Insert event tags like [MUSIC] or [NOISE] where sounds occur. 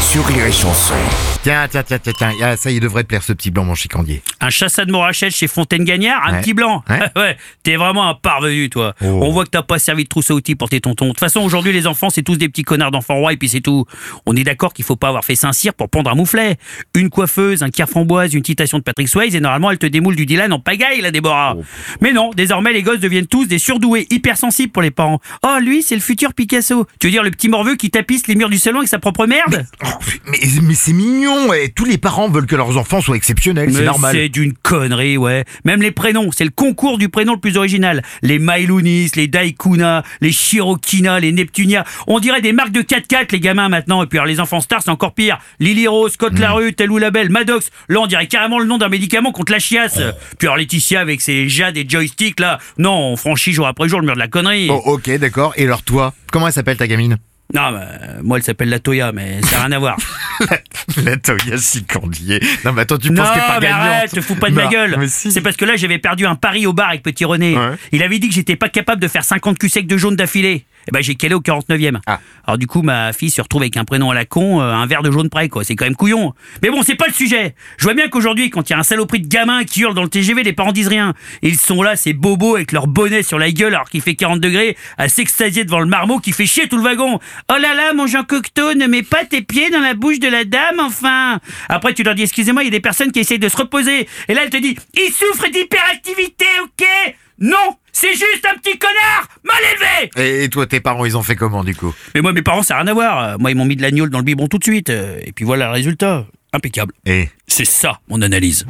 sur Rire et Chanson. Tiens, tiens, tiens, tiens, tiens. Ah, ça, il devrait te plaire ce petit blanc, mon chicandier. Un chassat de Morachel chez Fontaine-Gagnard, un Ouais. petit blanc. Ouais. [LAUGHS] Ouais, t'es vraiment un parvenu, toi. Oh. On voit que t'as pas servi de trousse à outils pour tes tontons. De toute façon, aujourd'hui, les enfants, c'est tous des petits connards d'enfants rois et puis c'est tout. On est d'accord qu'il faut pas avoir fait Saint-Cyr pour prendre un mouflet. Une coiffeuse, un kier framboise, une citation de Patrick Swayze et normalement, elle te démoule du Dylan en pagaille, la Déborah. Oh. Mais non, désormais, les gosses deviennent tous des surdoués, hypersensibles pour les parents. Oh, lui, c'est le futur Picasso. Tu veux dire le petit morveux qui tapisse les murs du salon avec sa propre merde? Mais mais c'est mignon. Et tous les parents veulent que leurs enfants soient exceptionnels. C'est normal. C'est d'une connerie, ouais. Même les prénoms, c'est le concours du prénom le plus original. Les Mailunis, les Daikuna, les Shirokina, les Neptunia. On dirait des marques de 4x4, les gamins maintenant. Et puis alors, les enfants stars, c'est encore pire. Lily Rose, Scott Hmm. Larue, tel ou label, Maddox. Là, on dirait carrément le nom d'un médicament contre la chiasse. Oh. Puis alors, Laetitia avec ses jades et joysticks, là. Non, on franchit jour après jour le mur de la connerie. Oh, ok, d'accord. Et alors toi, comment elle s'appelle ta gamine? Non, bah, moi, elle s'appelle la Toya, mais ça n'a rien à voir. [LAUGHS] La Toya chicandier. Non, mais attends, tu Non, penses qu'elle est pas mais gagnante arrête, te fous pas de ma gueule. si. C'est parce que là, j'avais perdu un pari au bar avec Petit René. Ouais. Il avait dit que j'étais pas capable de faire 50 culs secs de jaune d'affilée. Et ben, j'ai calé au 49e. Ah. Alors, du coup, ma fille se retrouve avec un prénom à la con, euh, un verre de jaune près, quoi. C'est quand même couillon. Mais bon, c'est pas le sujet. Je vois bien qu'aujourd'hui, quand il y a un saloperie de gamin qui hurle dans le TGV, les parents disent rien. Ils sont là, ces bobos avec leur bonnet sur la gueule alors qu'il fait 40 degrés, à s'extasier devant le marmot qui fait chier tout le wagon. Oh là là, mon Jean Cocteau, ne mets pas tes pieds dans la bouche de la dame, enfin. Après, tu leur dis, excusez-moi, il y a des personnes qui essayent de se reposer. Et là, elle te dit, il souffre d'hyperactivité, ok Non, c'est juste un petit connard Et toi, tes parents, ils ont fait comment du coup? Mais moi, mes parents, ça n'a rien à voir. Moi, ils m'ont mis de l'agneau dans le biberon tout de suite. Et puis voilà le résultat. Impeccable. Et? C'est ça, mon analyse.